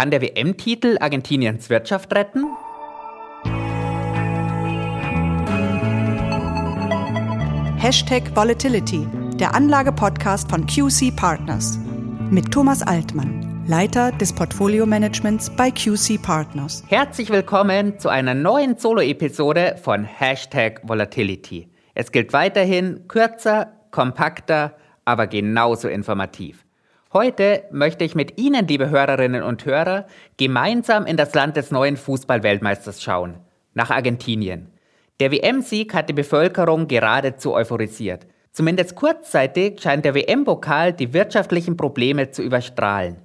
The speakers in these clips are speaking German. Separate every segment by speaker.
Speaker 1: Kann der WM-Titel Argentiniens Wirtschaft retten?
Speaker 2: Hashtag Volatility, der Anlage-Podcast von QC Partners. Mit Thomas Altmann, Leiter des Portfolio-Managements bei QC Partners.
Speaker 1: Herzlich willkommen zu einer neuen Solo-Episode von Hashtag Volatility. Es gilt weiterhin kürzer, kompakter, aber genauso informativ. Heute möchte ich mit Ihnen, liebe Hörerinnen und Hörer, gemeinsam in das Land des neuen Fußballweltmeisters schauen, nach Argentinien. Der WM-Sieg hat die Bevölkerung geradezu euphorisiert. Zumindest kurzzeitig scheint der WM-Pokal die wirtschaftlichen Probleme zu überstrahlen.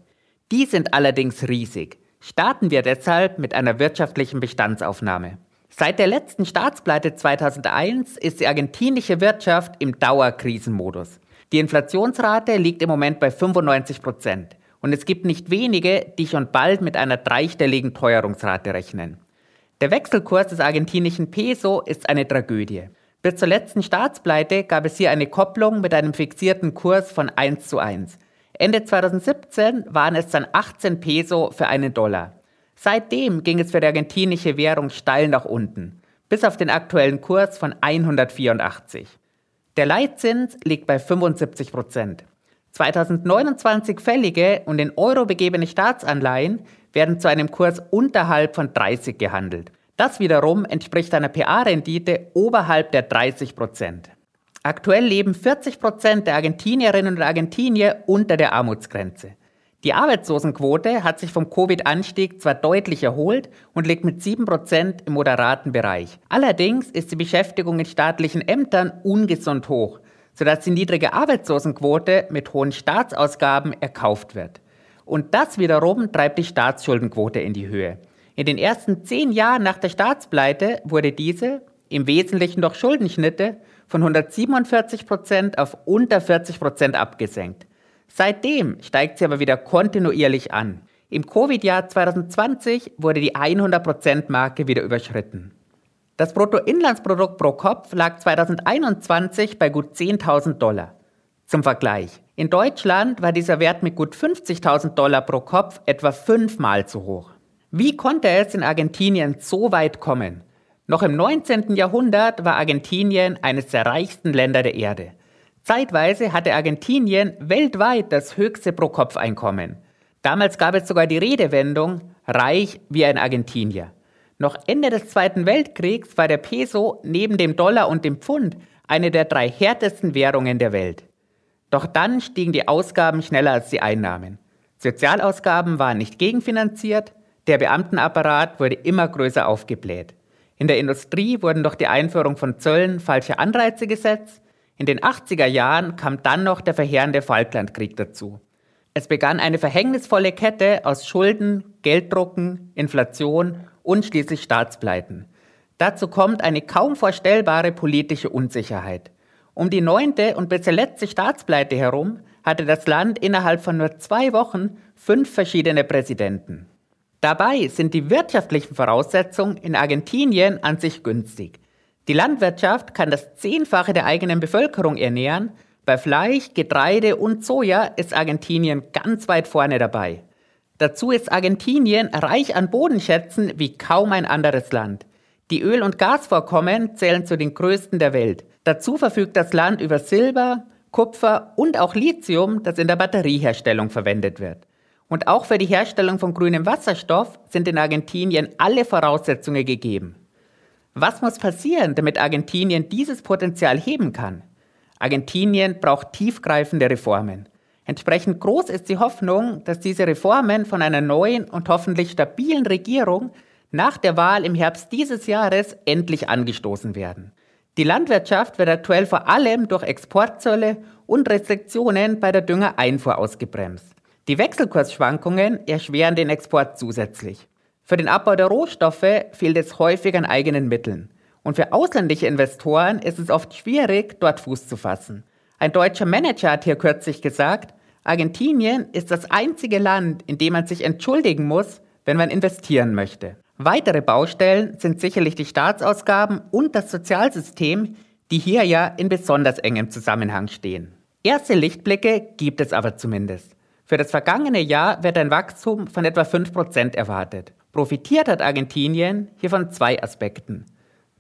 Speaker 1: Die sind allerdings riesig. Starten wir deshalb mit einer wirtschaftlichen Bestandsaufnahme. Seit der letzten Staatspleite 2001 ist die argentinische Wirtschaft im Dauerkrisenmodus. Die Inflationsrate liegt im Moment bei 95 Prozent. Und es gibt nicht wenige, die schon bald mit einer dreistelligen Teuerungsrate rechnen. Der Wechselkurs des argentinischen Peso ist eine Tragödie. Bis zur letzten Staatspleite gab es hier eine Kopplung mit einem fixierten Kurs von 1 zu 1. Ende 2017 waren es dann 18 Peso für einen Dollar. Seitdem ging es für die argentinische Währung steil nach unten, bis auf den aktuellen Kurs von 184. Der Leitzins liegt bei 75 Prozent. 2029 fällige und in Euro begebene Staatsanleihen werden zu einem Kurs unterhalb von 30 gehandelt. Das wiederum entspricht einer PA-Rendite oberhalb der 30 Prozent. Aktuell leben 40 Prozent der Argentinierinnen und Argentinier unter der Armutsgrenze. Die Arbeitslosenquote hat sich vom Covid-Anstieg zwar deutlich erholt und liegt mit 7% im moderaten Bereich. Allerdings ist die Beschäftigung in staatlichen Ämtern ungesund hoch, sodass die niedrige Arbeitslosenquote mit hohen Staatsausgaben erkauft wird. Und das wiederum treibt die Staatsschuldenquote in die Höhe. In den ersten zehn Jahren nach der Staatspleite wurde diese, im Wesentlichen durch Schuldenschnitte, von 147% auf unter 40% abgesenkt. Seitdem steigt sie aber wieder kontinuierlich an. Im Covid-Jahr 2020 wurde die 100%-Marke wieder überschritten. Das Bruttoinlandsprodukt pro Kopf lag 2021 bei gut 10.000 Dollar. Zum Vergleich. In Deutschland war dieser Wert mit gut 50.000 Dollar pro Kopf etwa fünfmal zu hoch. Wie konnte es in Argentinien so weit kommen? Noch im 19. Jahrhundert war Argentinien eines der reichsten Länder der Erde. Zeitweise hatte Argentinien weltweit das höchste Pro-Kopf-Einkommen. Damals gab es sogar die Redewendung reich wie ein Argentinier. Noch Ende des Zweiten Weltkriegs war der Peso neben dem Dollar und dem Pfund eine der drei härtesten Währungen der Welt. Doch dann stiegen die Ausgaben schneller als die Einnahmen. Sozialausgaben waren nicht gegenfinanziert, der Beamtenapparat wurde immer größer aufgebläht. In der Industrie wurden durch die Einführung von Zöllen falsche Anreize gesetzt in den 80er Jahren kam dann noch der verheerende Falklandkrieg dazu. Es begann eine verhängnisvolle Kette aus Schulden, Gelddrucken, Inflation und schließlich Staatspleiten. Dazu kommt eine kaum vorstellbare politische Unsicherheit. Um die neunte und bisher letzte Staatspleite herum hatte das Land innerhalb von nur zwei Wochen fünf verschiedene Präsidenten. Dabei sind die wirtschaftlichen Voraussetzungen in Argentinien an sich günstig. Die Landwirtschaft kann das Zehnfache der eigenen Bevölkerung ernähren. Bei Fleisch, Getreide und Soja ist Argentinien ganz weit vorne dabei. Dazu ist Argentinien reich an Bodenschätzen wie kaum ein anderes Land. Die Öl- und Gasvorkommen zählen zu den größten der Welt. Dazu verfügt das Land über Silber, Kupfer und auch Lithium, das in der Batterieherstellung verwendet wird. Und auch für die Herstellung von grünem Wasserstoff sind in Argentinien alle Voraussetzungen gegeben. Was muss passieren, damit Argentinien dieses Potenzial heben kann? Argentinien braucht tiefgreifende Reformen. Entsprechend groß ist die Hoffnung, dass diese Reformen von einer neuen und hoffentlich stabilen Regierung nach der Wahl im Herbst dieses Jahres endlich angestoßen werden. Die Landwirtschaft wird aktuell vor allem durch Exportzölle und Restriktionen bei der Düngereinfuhr ausgebremst. Die Wechselkursschwankungen erschweren den Export zusätzlich. Für den Abbau der Rohstoffe fehlt es häufig an eigenen Mitteln. Und für ausländische Investoren ist es oft schwierig, dort Fuß zu fassen. Ein deutscher Manager hat hier kürzlich gesagt, Argentinien ist das einzige Land, in dem man sich entschuldigen muss, wenn man investieren möchte. Weitere Baustellen sind sicherlich die Staatsausgaben und das Sozialsystem, die hier ja in besonders engem Zusammenhang stehen. Erste Lichtblicke gibt es aber zumindest. Für das vergangene Jahr wird ein Wachstum von etwa 5% erwartet. Profitiert hat Argentinien hier von zwei Aspekten.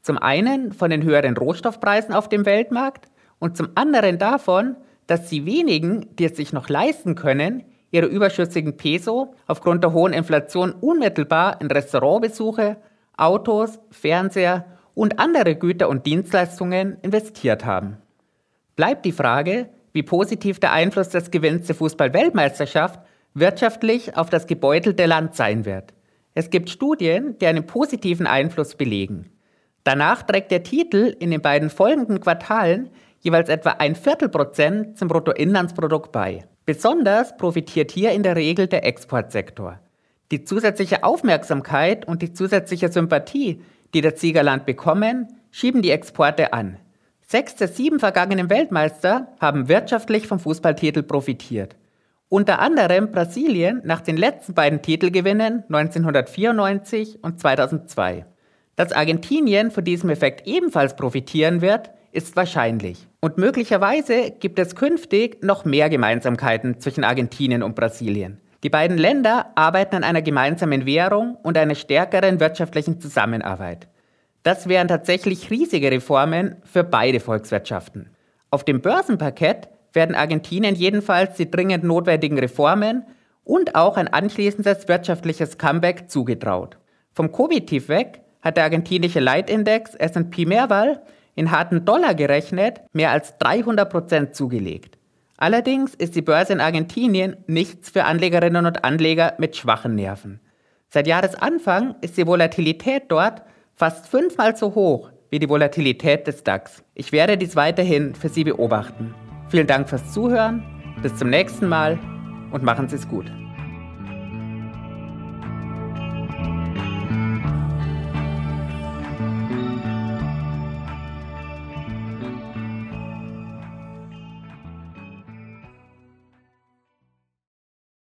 Speaker 1: Zum einen von den höheren Rohstoffpreisen auf dem Weltmarkt und zum anderen davon, dass die wenigen, die es sich noch leisten können, ihre überschüssigen Peso aufgrund der hohen Inflation unmittelbar in Restaurantbesuche, Autos, Fernseher und andere Güter und Dienstleistungen investiert haben. Bleibt die Frage, wie positiv der Einfluss des Gewinns der Fußball-Weltmeisterschaft wirtschaftlich auf das gebeutelte Land sein wird. Es gibt Studien, die einen positiven Einfluss belegen. Danach trägt der Titel in den beiden folgenden Quartalen jeweils etwa ein Viertelprozent zum Bruttoinlandsprodukt bei. Besonders profitiert hier in der Regel der Exportsektor. Die zusätzliche Aufmerksamkeit und die zusätzliche Sympathie, die das Siegerland bekommen, schieben die Exporte an. Sechs der sieben vergangenen Weltmeister haben wirtschaftlich vom Fußballtitel profitiert. Unter anderem Brasilien nach den letzten beiden Titelgewinnen 1994 und 2002. Dass Argentinien von diesem Effekt ebenfalls profitieren wird, ist wahrscheinlich. Und möglicherweise gibt es künftig noch mehr Gemeinsamkeiten zwischen Argentinien und Brasilien. Die beiden Länder arbeiten an einer gemeinsamen Währung und einer stärkeren wirtschaftlichen Zusammenarbeit. Das wären tatsächlich riesige Reformen für beide Volkswirtschaften. Auf dem Börsenparkett werden Argentinien jedenfalls die dringend notwendigen Reformen und auch ein anschließendes wirtschaftliches Comeback zugetraut. Vom Covid-Tief weg hat der argentinische Leitindex S&P Merval in harten Dollar gerechnet mehr als 300 Prozent zugelegt. Allerdings ist die Börse in Argentinien nichts für Anlegerinnen und Anleger mit schwachen Nerven. Seit Jahresanfang ist die Volatilität dort fast fünfmal so hoch wie die Volatilität des DAX. Ich werde dies weiterhin für Sie beobachten. Vielen Dank fürs Zuhören, bis zum nächsten Mal und machen Sie es gut.